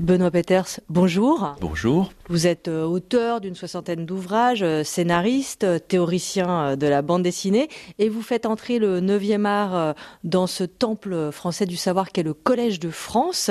Benoît Peters, bonjour. Bonjour. Vous êtes euh, auteur d'une soixantaine d'ouvrages, euh, scénariste, euh, théoricien de la bande dessinée, et vous faites entrer le 9e art dans ce temple français du savoir qu'est le Collège de France.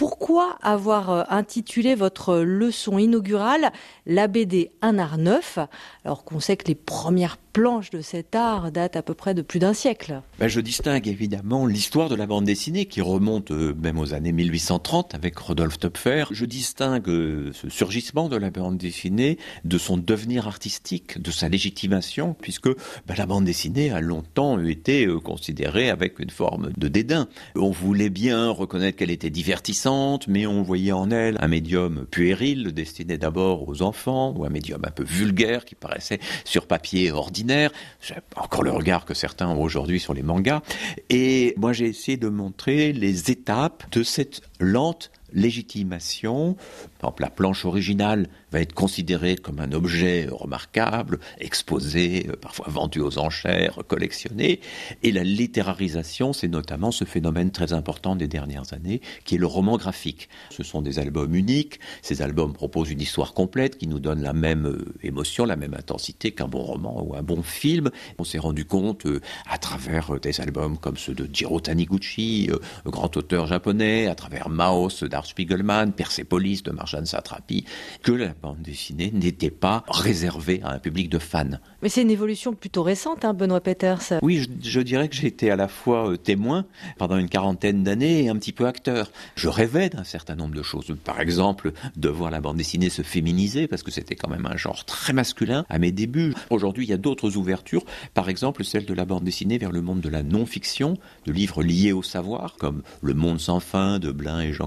Pourquoi avoir intitulé votre leçon inaugurale la BD Un art neuf, alors qu'on sait que les premières planches de cet art datent à peu près de plus d'un siècle? Ben, Je distingue évidemment l'histoire de la bande dessinée qui remonte même aux années 1830 avec Rodolphe Töpfer. Je distingue ce surgissement de la bande dessinée de son devenir artistique, de sa légitimation, puisque ben, la bande dessinée a longtemps été considérée avec une forme de dédain. On voulait bien reconnaître qu'elle était divertissante, mais on voyait en elle un médium puéril, destiné d'abord aux enfants, ou un médium un peu vulgaire qui paraissait sur papier ordinaire. J'ai encore le regard que certains ont aujourd'hui sur les mangas. Et moi, j'ai essayé de montrer les étapes de cette lente légitimation. Par exemple, la planche originale va être considérée comme un objet remarquable, exposé, euh, parfois vendu aux enchères, collectionné. Et la littérarisation, c'est notamment ce phénomène très important des dernières années, qui est le roman graphique. Ce sont des albums uniques. Ces albums proposent une histoire complète qui nous donne la même euh, émotion, la même intensité qu'un bon roman ou un bon film. On s'est rendu compte euh, à travers des albums comme ceux de Jiro Taniguchi, grand auteur japonais, à travers Maos Spiegelman, Persepolis de Marjane Satrapi, que la bande dessinée n'était pas réservée à un public de fans. Mais c'est une évolution plutôt récente, hein, Benoît Peters. Oui, je, dirais que j'ai été à la fois euh, témoin pendant une quarantaine d'années et un petit peu acteur. Je rêvais d'un certain nombre de choses. Par exemple, de voir la bande dessinée se féminiser, parce que c'était quand même un genre très masculin à mes débuts. Aujourd'hui, il y a d'autres ouvertures, par exemple celle de la bande dessinée vers le monde de la non-fiction, de livres liés au savoir, comme Le Monde sans fin de Blin et Jean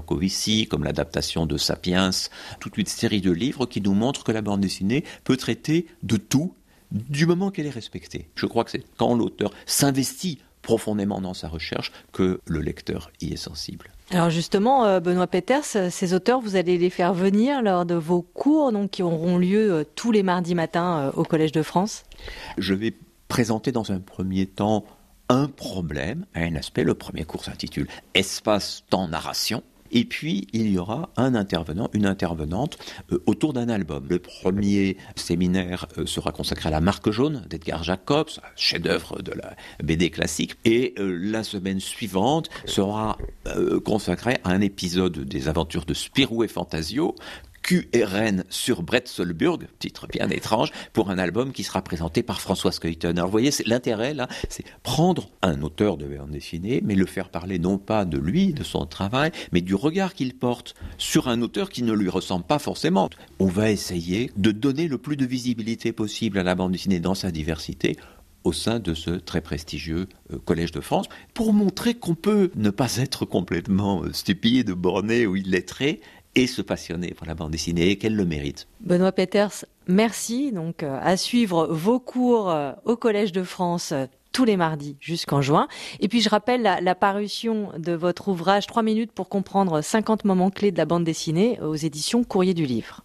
Comme l'adaptation de Sapiens, toute une série de livres qui nous montrent que la bande dessinée peut traiter de tout du moment qu'elle est respectée. Je crois que c'est quand l'auteur s'investit profondément dans sa recherche que le lecteur y est sensible. Alors justement, euh, Benoît Peters, ces auteurs, vous allez les faire venir lors de vos cours donc, qui auront lieu euh, tous les mardis matins euh, au Collège de France Je vais présenter dans un premier temps un problème, un aspect. Le premier cours s'intitule Espace, temps, narration. Et puis, il y aura un intervenant, une intervenante euh, autour d'un album. Le premier séminaire euh, sera consacré à La Marque jaune d'Edgar Jacobs, chef-d'œuvre de la BD classique. Et euh, la semaine suivante sera consacrée à un épisode des aventures de Spirou et Fantasio QRN sur Bretzelburg, titre bien étrange, pour un album qui sera présenté par François Skeuten. Alors vous voyez, l'intérêt là, c'est prendre un auteur de bande dessinée, mais le faire parler non pas de lui, de son travail, mais du regard qu'il porte sur un auteur qui ne lui ressemble pas forcément. On va essayer de donner le plus de visibilité possible à la bande dessinée dans sa diversité au sein de ce très prestigieux euh, Collège de France, pour montrer qu'on peut ne pas être complètement euh, stupide, borné ou illettré, et se passionner pour la bande dessinée et qu'elle le mérite. Benoît Peters, merci. Donc, euh, à suivre vos cours euh, au Collège de France euh, tous les mardis jusqu'en juin. Et puis je rappelle la, la, parution de votre ouvrage 3 minutes pour comprendre 50 moments clés de la bande dessinée aux éditions Courrier du Livre.